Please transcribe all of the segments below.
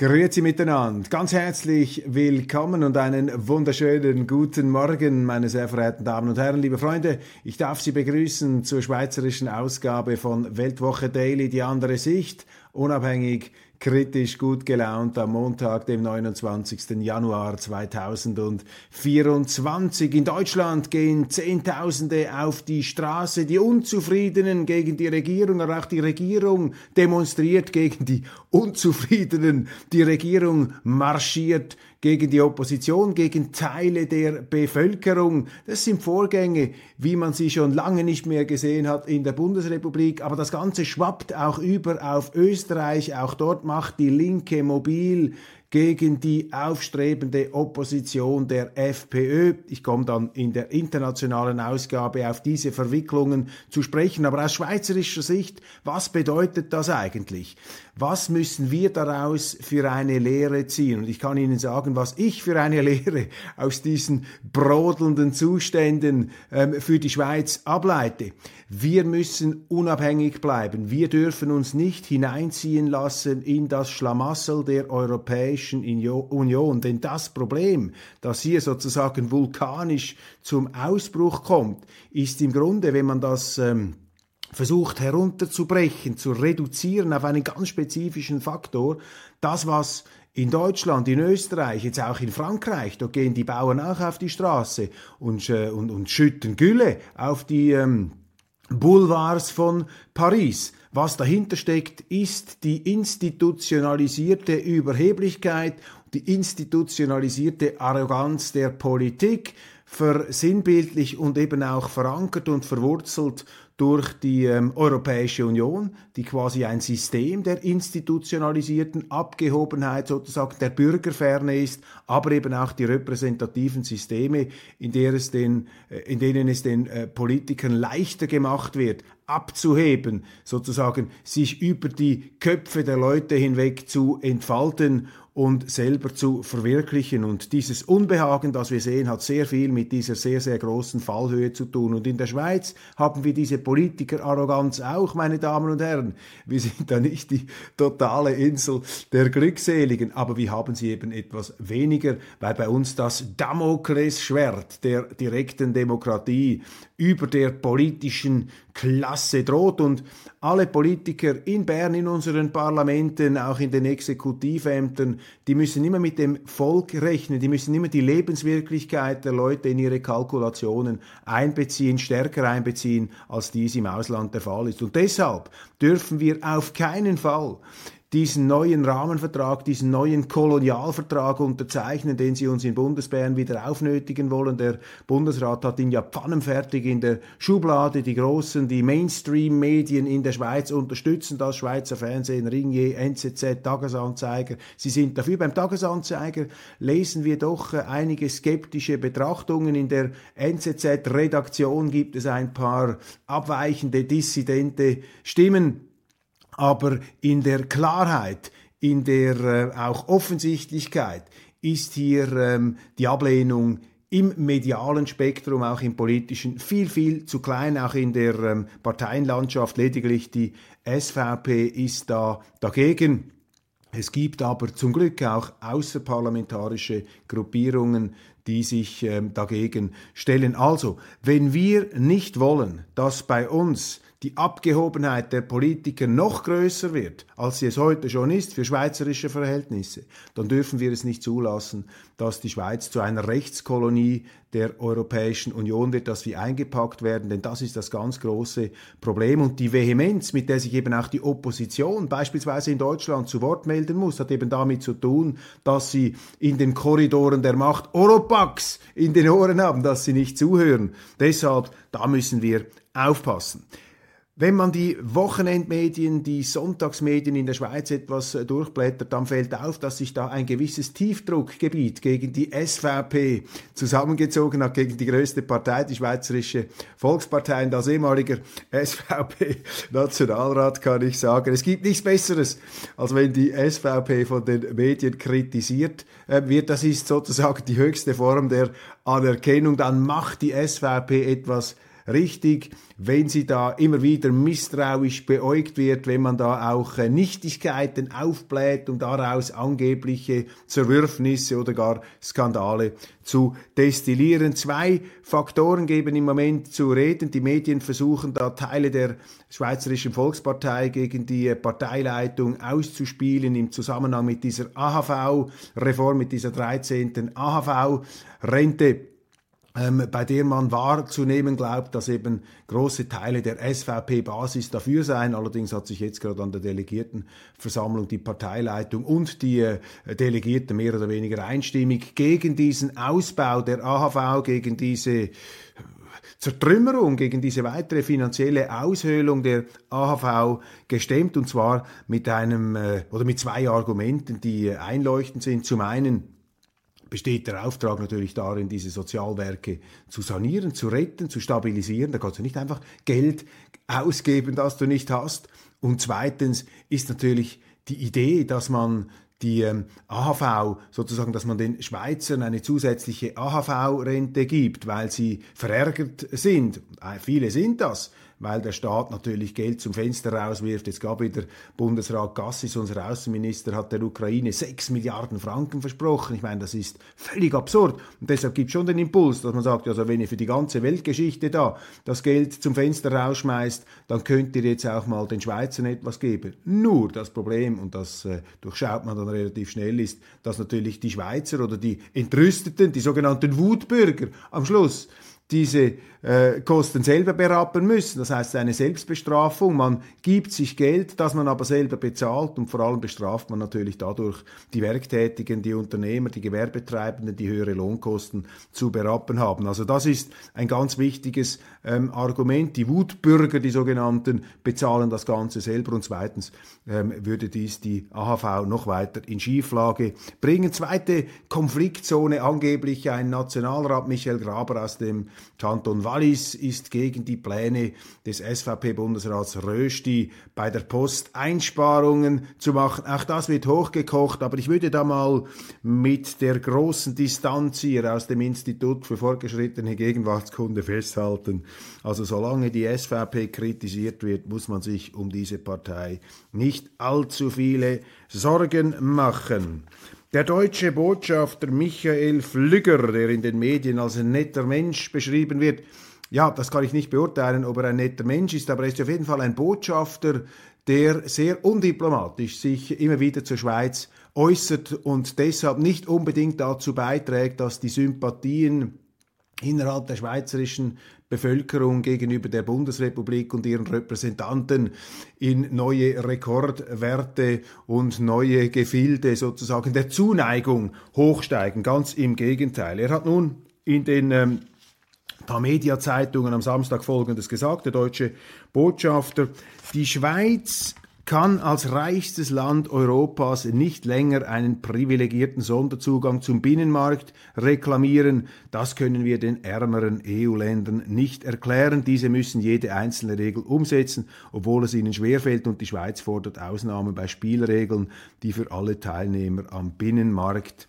Grüezi miteinander, ganz herzlich willkommen und einen wunderschönen guten Morgen, meine sehr verehrten Damen und Herren, liebe Freunde. Ich darf Sie begrüßen zur schweizerischen Ausgabe von Weltwoche Daily, die andere Sicht, unabhängig kritisch gut gelaunt am Montag, dem 29. Januar 2024. In Deutschland gehen Zehntausende auf die Straße, die Unzufriedenen gegen die Regierung, aber auch die Regierung demonstriert gegen die Unzufriedenen. Die Regierung marschiert gegen die Opposition, gegen Teile der Bevölkerung. Das sind Vorgänge, wie man sie schon lange nicht mehr gesehen hat in der Bundesrepublik. Aber das Ganze schwappt auch über auf Österreich. Auch dort macht die Linke mobil gegen die aufstrebende Opposition der FPÖ. Ich komme dann in der internationalen Ausgabe auf diese Verwicklungen zu sprechen. Aber aus schweizerischer Sicht, was bedeutet das eigentlich? Was müssen wir daraus für eine Lehre ziehen? Und ich kann Ihnen sagen, was ich für eine Lehre aus diesen brodelnden Zuständen ähm, für die Schweiz ableite. Wir müssen unabhängig bleiben. Wir dürfen uns nicht hineinziehen lassen in das Schlamassel der Europäischen Union. Denn das Problem, das hier sozusagen vulkanisch zum Ausbruch kommt, ist im Grunde, wenn man das ähm, versucht herunterzubrechen, zu reduzieren auf einen ganz spezifischen Faktor, das, was in Deutschland, in Österreich, jetzt auch in Frankreich, da gehen die Bauern auch auf die Straße und, äh, und, und schütten Gülle auf die ähm, Boulevards von Paris. Was dahinter steckt, ist die institutionalisierte Überheblichkeit, die institutionalisierte Arroganz der Politik, versinnbildlich und eben auch verankert und verwurzelt durch die ähm, Europäische Union, die quasi ein System der institutionalisierten Abgehobenheit sozusagen der Bürgerferne ist, aber eben auch die repräsentativen Systeme, in, der es den, äh, in denen es den äh, Politikern leichter gemacht wird, abzuheben, sozusagen sich über die Köpfe der Leute hinweg zu entfalten und selber zu verwirklichen. Und dieses Unbehagen, das wir sehen, hat sehr viel mit dieser sehr, sehr großen Fallhöhe zu tun. Und in der Schweiz haben wir diese Politikerarroganz auch, meine Damen und Herren. Wir sind da nicht die totale Insel der Glückseligen, aber wir haben sie eben etwas weniger, weil bei uns das Damoklesschwert der direkten Demokratie über der politischen Klasse droht und alle Politiker in Bern, in unseren Parlamenten, auch in den Exekutivämtern, die müssen immer mit dem Volk rechnen, die müssen immer die Lebenswirklichkeit der Leute in ihre Kalkulationen einbeziehen, stärker einbeziehen, als dies im Ausland der Fall ist. Und deshalb dürfen wir auf keinen Fall diesen neuen Rahmenvertrag, diesen neuen Kolonialvertrag unterzeichnen, den sie uns in Bundesbären wieder aufnötigen wollen. Der Bundesrat hat ihn ja pfannenfertig in der Schublade. Die großen, die Mainstream-Medien in der Schweiz unterstützen das. Schweizer Fernsehen, Ringier, NZZ, Tagesanzeiger. Sie sind dafür. Beim Tagesanzeiger lesen wir doch äh, einige skeptische Betrachtungen. In der NZZ-Redaktion gibt es ein paar abweichende, dissidente Stimmen aber in der Klarheit, in der äh, auch Offensichtlichkeit ist hier ähm, die Ablehnung im medialen Spektrum, auch im politischen, viel, viel zu klein, auch in der ähm, Parteienlandschaft. Lediglich die SVP ist da dagegen. Es gibt aber zum Glück auch außerparlamentarische Gruppierungen, die sich ähm, dagegen stellen. Also, wenn wir nicht wollen, dass bei uns die Abgehobenheit der Politiker noch größer wird, als sie es heute schon ist für schweizerische Verhältnisse, dann dürfen wir es nicht zulassen, dass die Schweiz zu einer Rechtskolonie der Europäischen Union wird, dass wir eingepackt werden, denn das ist das ganz große Problem. Und die Vehemenz, mit der sich eben auch die Opposition beispielsweise in Deutschland zu Wort melden muss, hat eben damit zu tun, dass sie in den Korridoren der Macht Oropax in den Ohren haben, dass sie nicht zuhören. Deshalb, da müssen wir aufpassen. Wenn man die Wochenendmedien, die Sonntagsmedien in der Schweiz etwas äh, durchblättert, dann fällt auf, dass sich da ein gewisses Tiefdruckgebiet gegen die SVP zusammengezogen hat, gegen die größte Partei, die Schweizerische Volkspartei. Und als ehemaliger SVP-Nationalrat kann ich sagen, es gibt nichts Besseres, als wenn die SVP von den Medien kritisiert äh, wird. Das ist sozusagen die höchste Form der Anerkennung. Dann macht die SVP etwas richtig, wenn sie da immer wieder misstrauisch beäugt wird, wenn man da auch äh, Nichtigkeiten aufbläht, um daraus angebliche Zerwürfnisse oder gar Skandale zu destillieren. Zwei Faktoren geben im Moment zu reden. Die Medien versuchen da Teile der Schweizerischen Volkspartei gegen die Parteileitung auszuspielen im Zusammenhang mit dieser AHV-Reform, mit dieser 13. AHV-Rente bei der man wahrzunehmen glaubt, dass eben große Teile der SVP-Basis dafür seien. Allerdings hat sich jetzt gerade an der Delegiertenversammlung die Parteileitung und die äh, Delegierten mehr oder weniger einstimmig gegen diesen Ausbau der AHV, gegen diese äh, Zertrümmerung, gegen diese weitere finanzielle Aushöhlung der AHV gestemmt und zwar mit einem äh, oder mit zwei Argumenten, die einleuchtend sind. Zum einen besteht der Auftrag natürlich darin, diese Sozialwerke zu sanieren, zu retten, zu stabilisieren. Da kannst du nicht einfach Geld ausgeben, das du nicht hast. Und zweitens ist natürlich die Idee, dass man die ähm, AHV sozusagen, dass man den Schweizern eine zusätzliche AHV-Rente gibt, weil sie verärgert sind. Äh, viele sind das weil der Staat natürlich Geld zum Fenster rauswirft. Jetzt gab wieder Bundesrat Gassis, unser Außenminister, hat der Ukraine 6 Milliarden Franken versprochen. Ich meine, das ist völlig absurd. Und deshalb gibt es schon den Impuls, dass man sagt, also wenn ihr für die ganze Weltgeschichte da das Geld zum Fenster rausschmeißt, dann könnt ihr jetzt auch mal den Schweizern etwas geben. Nur das Problem, und das äh, durchschaut man dann relativ schnell, ist, dass natürlich die Schweizer oder die Entrüsteten, die sogenannten Wutbürger am Schluss diese äh, Kosten selber berappen müssen. Das heißt, eine Selbstbestrafung. Man gibt sich Geld, das man aber selber bezahlt und vor allem bestraft man natürlich dadurch die Werktätigen, die Unternehmer, die Gewerbetreibenden, die höhere Lohnkosten zu berappen haben. Also das ist ein ganz wichtiges ähm, Argument. Die Wutbürger, die sogenannten, bezahlen das Ganze selber und zweitens ähm, würde dies die AHV noch weiter in Schieflage bringen. Zweite Konfliktzone, angeblich ein Nationalrat Michael Graber aus dem Kanton Wallis ist gegen die Pläne des SVP-Bundesrats Rösti bei der Post Einsparungen zu machen. Auch das wird hochgekocht, aber ich würde da mal mit der großen Distanz hier aus dem Institut für fortgeschrittene Gegenwartskunde festhalten. Also solange die SVP kritisiert wird, muss man sich um diese Partei nicht allzu viele Sorgen machen. Der deutsche Botschafter Michael Flügger, der in den Medien als ein netter Mensch beschrieben wird, ja, das kann ich nicht beurteilen, ob er ein netter Mensch ist, aber er ist auf jeden Fall ein Botschafter, der sehr undiplomatisch sich immer wieder zur Schweiz äußert und deshalb nicht unbedingt dazu beiträgt, dass die Sympathien innerhalb der schweizerischen Bevölkerung gegenüber der Bundesrepublik und ihren Repräsentanten in neue Rekordwerte und neue Gefilde sozusagen der Zuneigung hochsteigen. Ganz im Gegenteil. Er hat nun in den ähm, Tamedia-Zeitungen am Samstag Folgendes gesagt, der deutsche Botschafter, die Schweiz kann als reichstes Land Europas nicht länger einen privilegierten Sonderzugang zum Binnenmarkt reklamieren. Das können wir den ärmeren EU-Ländern nicht erklären. Diese müssen jede einzelne Regel umsetzen, obwohl es ihnen schwerfällt und die Schweiz fordert Ausnahmen bei Spielregeln, die für alle Teilnehmer am Binnenmarkt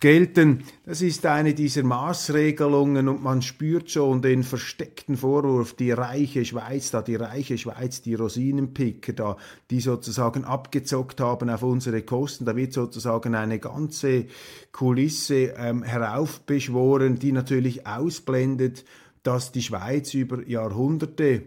gelten. Das ist eine dieser Maßregelungen und man spürt schon den versteckten Vorwurf, die reiche Schweiz, da die reiche Schweiz, die Rosinenpicker da, die sozusagen abgezockt haben auf unsere Kosten. Da wird sozusagen eine ganze Kulisse ähm, heraufbeschworen, die natürlich ausblendet, dass die Schweiz über Jahrhunderte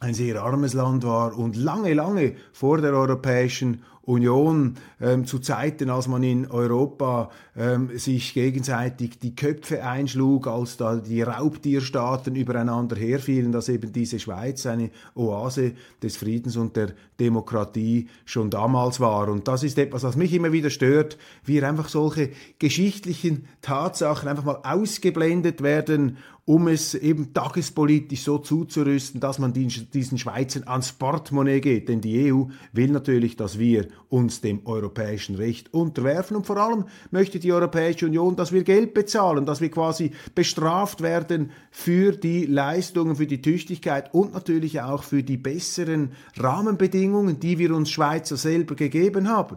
ein sehr armes Land war und lange, lange vor der Europäischen Union ähm, zu Zeiten, als man in Europa ähm, sich gegenseitig die Köpfe einschlug, als da die Raubtierstaaten übereinander herfielen, dass eben diese Schweiz eine Oase des Friedens und der Demokratie schon damals war. Und das ist etwas, was mich immer wieder stört, wie einfach solche geschichtlichen Tatsachen einfach mal ausgeblendet werden um es eben tagespolitisch so zuzurüsten, dass man diesen Schweizern ans Portemonnaie geht. Denn die EU will natürlich, dass wir uns dem europäischen Recht unterwerfen und vor allem möchte die Europäische Union, dass wir Geld bezahlen, dass wir quasi bestraft werden für die Leistungen, für die Tüchtigkeit und natürlich auch für die besseren Rahmenbedingungen, die wir uns Schweizer selber gegeben haben.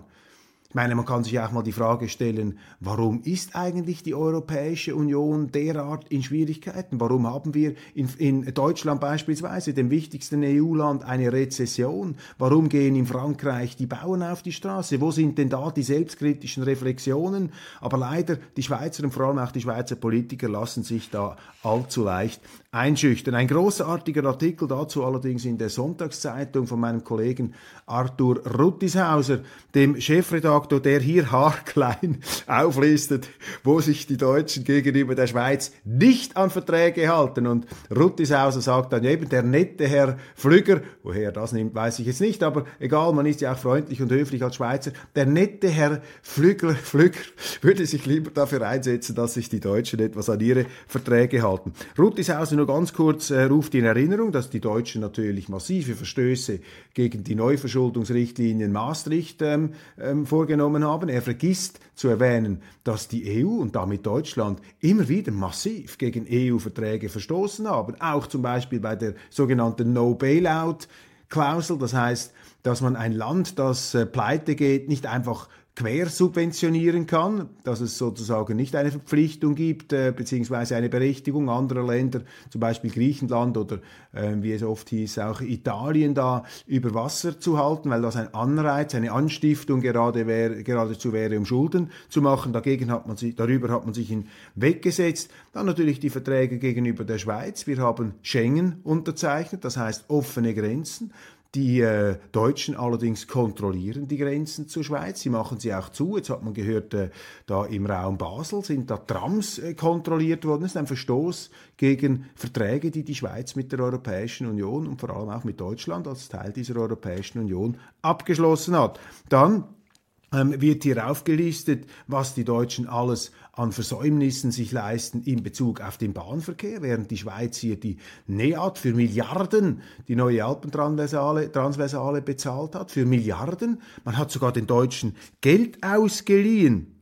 Ich meine, man kann sich auch mal die Frage stellen, warum ist eigentlich die Europäische Union derart in Schwierigkeiten? Warum haben wir in, in Deutschland beispielsweise, dem wichtigsten EU-Land, eine Rezession? Warum gehen in Frankreich die Bauern auf die Straße? Wo sind denn da die selbstkritischen Reflexionen? Aber leider, die Schweizer und vor allem auch die Schweizer Politiker lassen sich da allzu leicht einschüchtern. Ein großartiger Artikel dazu allerdings in der Sonntagszeitung von meinem Kollegen Arthur Ruttishauser, dem Chefredaktor, der hier haarklein auflistet, wo sich die Deutschen gegenüber der Schweiz nicht an Verträge halten. Und Ruttishauser sagt dann eben, der nette Herr Flügger, woher er das nimmt, weiß ich jetzt nicht, aber egal, man ist ja auch freundlich und höflich als Schweizer, der nette Herr Flügger, Flügger würde sich lieber dafür einsetzen, dass sich die Deutschen etwas an ihre Verträge halten. Ruttishauser nur ganz kurz äh, ruft in Erinnerung, dass die Deutschen natürlich massive Verstöße gegen die Neuverschuldungsrichtlinien Maastricht ähm, ähm, vorgenommen haben. Er vergisst zu erwähnen, dass die EU und damit Deutschland immer wieder massiv gegen EU-Verträge verstoßen haben. Auch zum Beispiel bei der sogenannten No-Bailout-Klausel. Das heißt, dass man ein Land, das äh, pleite geht, nicht einfach quersubventionieren kann, dass es sozusagen nicht eine Verpflichtung gibt, äh, beziehungsweise eine Berechtigung anderer Länder, zum Beispiel Griechenland oder äh, wie es oft hieß, auch Italien da über Wasser zu halten, weil das ein Anreiz, eine Anstiftung gerade wär, geradezu wäre, um Schulden zu machen. Dagegen hat man sich, darüber hat man sich hinweggesetzt. Dann natürlich die Verträge gegenüber der Schweiz. Wir haben Schengen unterzeichnet, das heißt offene Grenzen. Die äh, Deutschen allerdings kontrollieren die Grenzen zur Schweiz. Sie machen sie auch zu. Jetzt hat man gehört, äh, da im Raum Basel sind da Trams äh, kontrolliert worden. Das ist ein Verstoß gegen Verträge, die die Schweiz mit der Europäischen Union und vor allem auch mit Deutschland als Teil dieser Europäischen Union abgeschlossen hat. Dann wird hier aufgelistet, was die Deutschen alles an Versäumnissen sich leisten in Bezug auf den Bahnverkehr, während die Schweiz hier die NEAT für Milliarden, die neue Alpentransversale Transversale bezahlt hat, für Milliarden. Man hat sogar den Deutschen Geld ausgeliehen.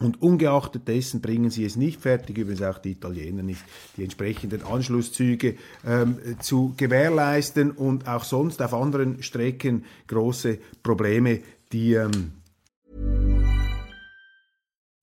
Und ungeachtet dessen bringen sie es nicht fertig, übrigens auch die Italiener nicht, die entsprechenden Anschlusszüge ähm, zu gewährleisten und auch sonst auf anderen Strecken große Probleme, die ähm,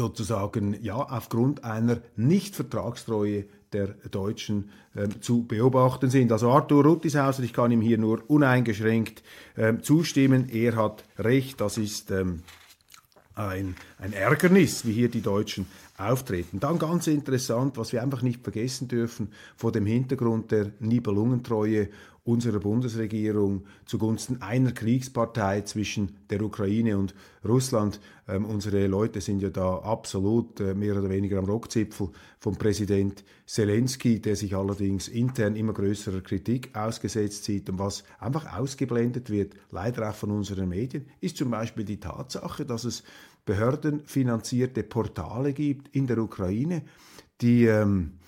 sozusagen ja aufgrund einer Nichtvertragstreue der Deutschen ähm, zu beobachten sind. Also Arthur Ruttishauser, ich kann ihm hier nur uneingeschränkt ähm, zustimmen. Er hat recht, das ist ähm, ein, ein Ärgernis, wie hier die Deutschen auftreten. Dann ganz interessant, was wir einfach nicht vergessen dürfen, vor dem Hintergrund der Nibelungentreue unserer Bundesregierung zugunsten einer Kriegspartei zwischen der Ukraine und Russland. Ähm, unsere Leute sind ja da absolut äh, mehr oder weniger am Rockzipfel vom Präsident Zelensky, der sich allerdings intern immer größerer Kritik ausgesetzt sieht und was einfach ausgeblendet wird, leider auch von unseren Medien, ist zum Beispiel die Tatsache, dass es behördenfinanzierte Portale gibt in der Ukraine, die ähm,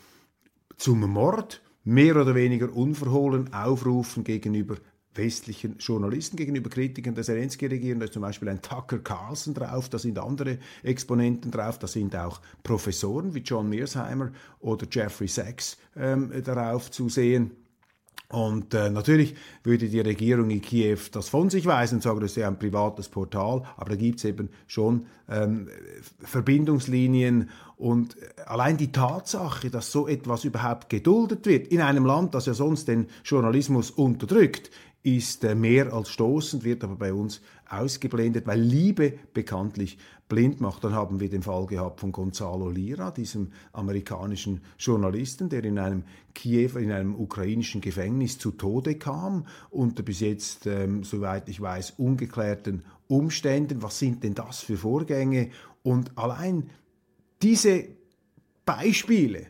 zum Mord mehr oder weniger unverhohlen aufrufen gegenüber westlichen Journalisten gegenüber Kritikern der Zelensky-Regierung. Da ist zum Beispiel ein Tucker Carlson drauf, da sind andere Exponenten drauf, da sind auch Professoren wie John Mearsheimer oder Jeffrey Sachs ähm, darauf zu sehen. Und äh, natürlich würde die Regierung in Kiew das von sich weisen und sagen, das ist ja ein privates Portal, aber da gibt es eben schon ähm, Verbindungslinien. Und allein die Tatsache, dass so etwas überhaupt geduldet wird in einem Land, das ja sonst den Journalismus unterdrückt, ist äh, mehr als stoßend, wird aber bei uns ausgeblendet, weil Liebe bekanntlich blind macht. Dann haben wir den Fall gehabt von Gonzalo Lira, diesem amerikanischen Journalisten, der in einem Kiew, in einem ukrainischen Gefängnis zu Tode kam, unter bis jetzt, ähm, soweit ich weiß, ungeklärten Umständen. Was sind denn das für Vorgänge? Und allein diese Beispiele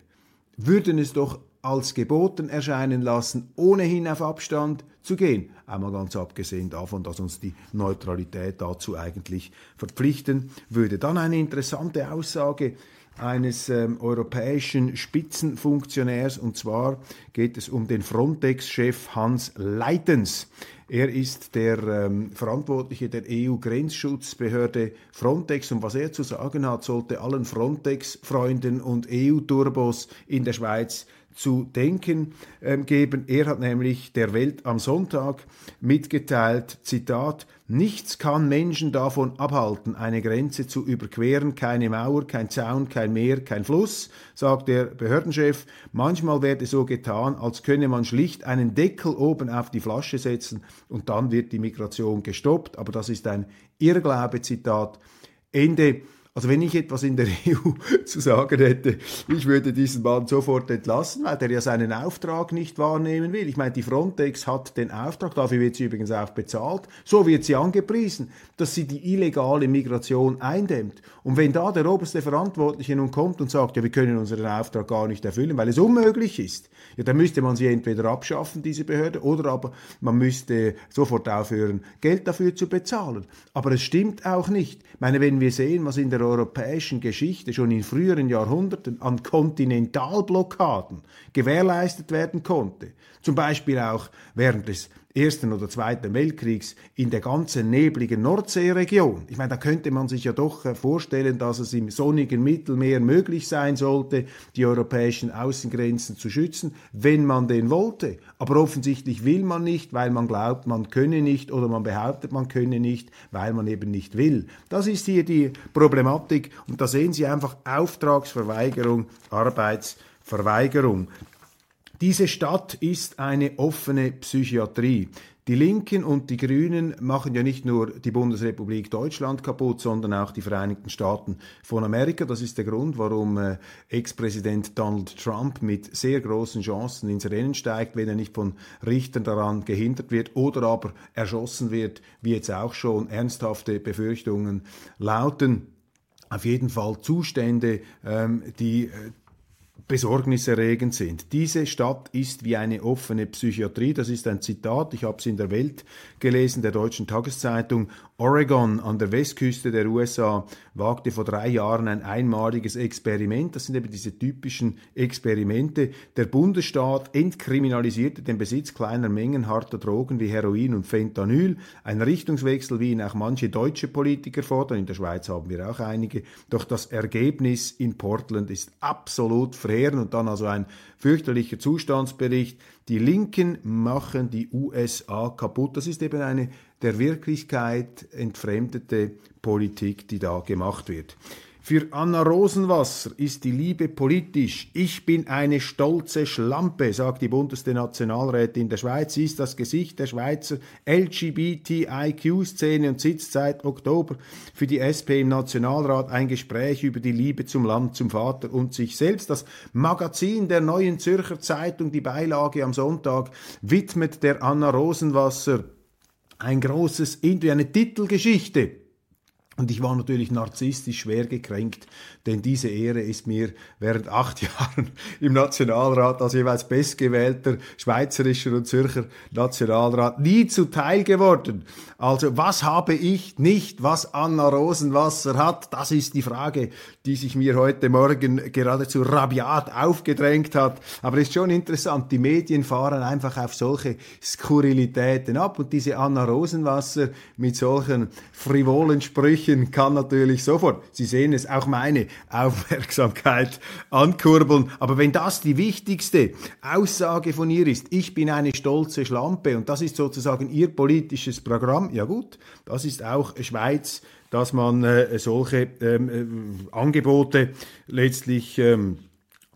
würden es doch als geboten erscheinen lassen, ohnehin auf Abstand zu gehen. Einmal ganz abgesehen davon, dass uns die Neutralität dazu eigentlich verpflichten würde. Dann eine interessante Aussage eines ähm, europäischen Spitzenfunktionärs und zwar geht es um den Frontex-Chef Hans Leitens. Er ist der ähm, Verantwortliche der EU-Grenzschutzbehörde Frontex und was er zu sagen hat, sollte allen Frontex-Freunden und EU-Turbos in der Schweiz zu denken äh, geben. Er hat nämlich der Welt am Sonntag mitgeteilt, Zitat, Nichts kann Menschen davon abhalten, eine Grenze zu überqueren, keine Mauer, kein Zaun, kein Meer, kein Fluss, sagt der Behördenchef. Manchmal werde so getan, als könne man schlicht einen Deckel oben auf die Flasche setzen und dann wird die Migration gestoppt. Aber das ist ein Irrglaube, Zitat. Ende also wenn ich etwas in der EU zu sagen hätte, ich würde diesen Mann sofort entlassen, weil der ja seinen Auftrag nicht wahrnehmen will. Ich meine, die Frontex hat den Auftrag, dafür wird sie übrigens auch bezahlt, so wird sie angepriesen, dass sie die illegale Migration eindämmt. Und wenn da der oberste Verantwortliche nun kommt und sagt, ja, wir können unseren Auftrag gar nicht erfüllen, weil es unmöglich ist, ja, dann müsste man sie entweder abschaffen, diese Behörde, oder aber man müsste sofort aufhören, Geld dafür zu bezahlen. Aber es stimmt auch nicht. Ich meine, wenn wir sehen, was in der europäischen Geschichte schon in früheren Jahrhunderten an Kontinentalblockaden gewährleistet werden konnte, zum Beispiel auch während des Ersten oder Zweiten Weltkriegs in der ganzen nebligen Nordseeregion. Ich meine, da könnte man sich ja doch äh, vorstellen, dass es im sonnigen Mittelmeer möglich sein sollte, die europäischen Außengrenzen zu schützen, wenn man den wollte. Aber offensichtlich will man nicht, weil man glaubt, man könne nicht oder man behauptet, man könne nicht, weil man eben nicht will. Das ist hier die Problematik und da sehen Sie einfach Auftragsverweigerung, Arbeitsverweigerung. Diese Stadt ist eine offene Psychiatrie. Die Linken und die Grünen machen ja nicht nur die Bundesrepublik Deutschland kaputt, sondern auch die Vereinigten Staaten von Amerika. Das ist der Grund, warum äh, Ex-Präsident Donald Trump mit sehr großen Chancen ins Rennen steigt, wenn er nicht von Richtern daran gehindert wird oder aber erschossen wird, wie jetzt auch schon ernsthafte Befürchtungen lauten auf jeden Fall Zustände, ähm, die äh, besorgniserregend sind. Diese Stadt ist wie eine offene Psychiatrie. Das ist ein Zitat, ich habe es in der Welt gelesen, der deutschen Tageszeitung. Oregon an der Westküste der USA wagte vor drei Jahren ein einmaliges Experiment. Das sind eben diese typischen Experimente. Der Bundesstaat entkriminalisierte den Besitz kleiner Mengen harter Drogen wie Heroin und Fentanyl. Ein Richtungswechsel, wie ihn auch manche deutsche Politiker fordern. In der Schweiz haben wir auch einige. Doch das Ergebnis in Portland ist absolut verheerend und dann also ein fürchterlicher Zustandsbericht. Die Linken machen die USA kaputt. Das ist eben eine der Wirklichkeit entfremdete Politik, die da gemacht wird. Für Anna Rosenwasser ist die Liebe politisch. Ich bin eine stolze Schlampe, sagt die buntesten Nationalrätin der Schweiz. Sie ist das Gesicht der Schweizer LGBTIQ-Szene und sitzt seit Oktober für die SP im Nationalrat ein Gespräch über die Liebe zum Land, zum Vater und sich selbst. Das Magazin der Neuen Zürcher Zeitung, die Beilage am Sonntag, widmet der Anna Rosenwasser ein großes eine Titelgeschichte und ich war natürlich narzisstisch schwer gekränkt, denn diese Ehre ist mir während acht Jahren im Nationalrat als jeweils bestgewählter schweizerischer und Zürcher Nationalrat nie zuteil geworden. Also was habe ich nicht, was Anna Rosenwasser hat? Das ist die Frage, die sich mir heute Morgen geradezu rabiat aufgedrängt hat. Aber es ist schon interessant, die Medien fahren einfach auf solche Skurrilitäten ab und diese Anna Rosenwasser mit solchen frivolen Sprüchen kann natürlich sofort, Sie sehen es, auch meine Aufmerksamkeit ankurbeln. Aber wenn das die wichtigste Aussage von ihr ist, ich bin eine stolze Schlampe und das ist sozusagen ihr politisches Programm, ja gut, das ist auch Schweiz, dass man äh, solche ähm, äh, Angebote letztlich ähm,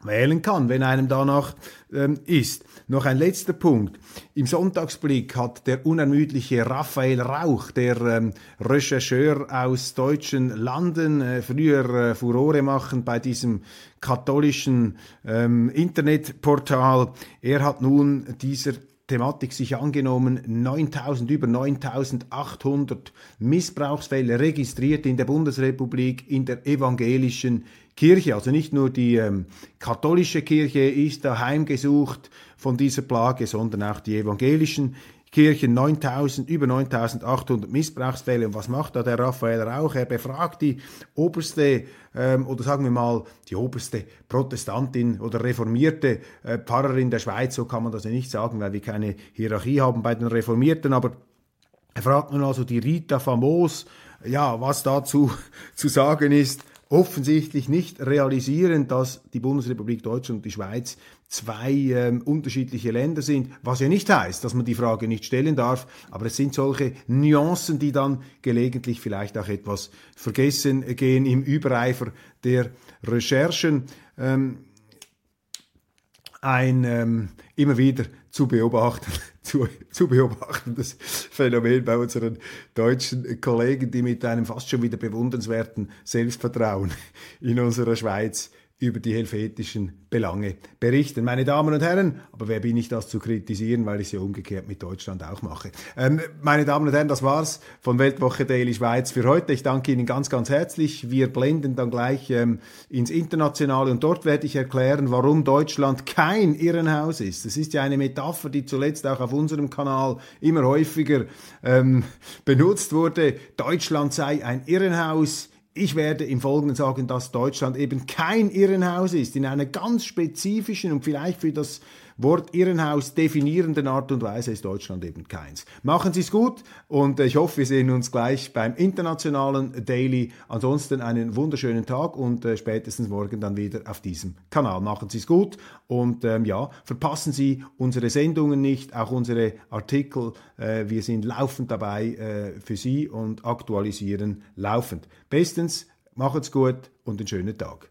wählen kann, wenn einem danach ähm, ist. Noch ein letzter Punkt. Im Sonntagsblick hat der unermüdliche Raphael Rauch, der ähm, Rechercheur aus deutschen Landen, äh, früher äh, Furore machen bei diesem katholischen ähm, Internetportal, er hat nun dieser Thematik sich angenommen, 9000, über 9800 Missbrauchsfälle registriert in der Bundesrepublik in der evangelischen Kirche. Also nicht nur die ähm, katholische Kirche ist da heimgesucht von dieser Plage, sondern auch die evangelischen Kirchen 9000, über 9800 Missbrauchsfälle. Und was macht da der Raphael Rauch? Er befragt die oberste ähm, oder sagen wir mal die oberste Protestantin oder reformierte äh, Pfarrerin der Schweiz. So kann man das ja nicht sagen, weil wir keine Hierarchie haben bei den Reformierten. Aber er fragt nun also die Rita Famos, ja, was dazu zu sagen ist offensichtlich nicht realisieren, dass die Bundesrepublik Deutschland und die Schweiz zwei ähm, unterschiedliche Länder sind, was ja nicht heißt, dass man die Frage nicht stellen darf, aber es sind solche Nuancen, die dann gelegentlich vielleicht auch etwas vergessen gehen im Übereifer der Recherchen. Ähm, ein ähm, immer wieder zu beobachten, zu, zu beobachtendes Phänomen bei unseren deutschen Kollegen, die mit einem fast schon wieder bewundernswerten Selbstvertrauen in unserer Schweiz über die helvetischen Belange berichten. Meine Damen und Herren, aber wer bin ich das zu kritisieren, weil ich es ja umgekehrt mit Deutschland auch mache. Ähm, meine Damen und Herren, das war's von Weltwoche Daily Schweiz für heute. Ich danke Ihnen ganz, ganz herzlich. Wir blenden dann gleich ähm, ins Internationale und dort werde ich erklären, warum Deutschland kein Irrenhaus ist. Das ist ja eine Metapher, die zuletzt auch auf unserem Kanal immer häufiger ähm, benutzt wurde. Deutschland sei ein Irrenhaus ich werde im Folgenden sagen, dass Deutschland eben kein Irrenhaus ist, in einer ganz spezifischen und vielleicht für das Wort Irrenhaus definierenden Art und Weise ist Deutschland eben keins. Machen Sie es gut und ich hoffe, wir sehen uns gleich beim internationalen Daily. Ansonsten einen wunderschönen Tag und äh, spätestens morgen dann wieder auf diesem Kanal. Machen Sie es gut und ähm, ja, verpassen Sie unsere Sendungen nicht, auch unsere Artikel. Äh, wir sind laufend dabei äh, für Sie und aktualisieren laufend. Bestens, macht's gut und einen schönen Tag.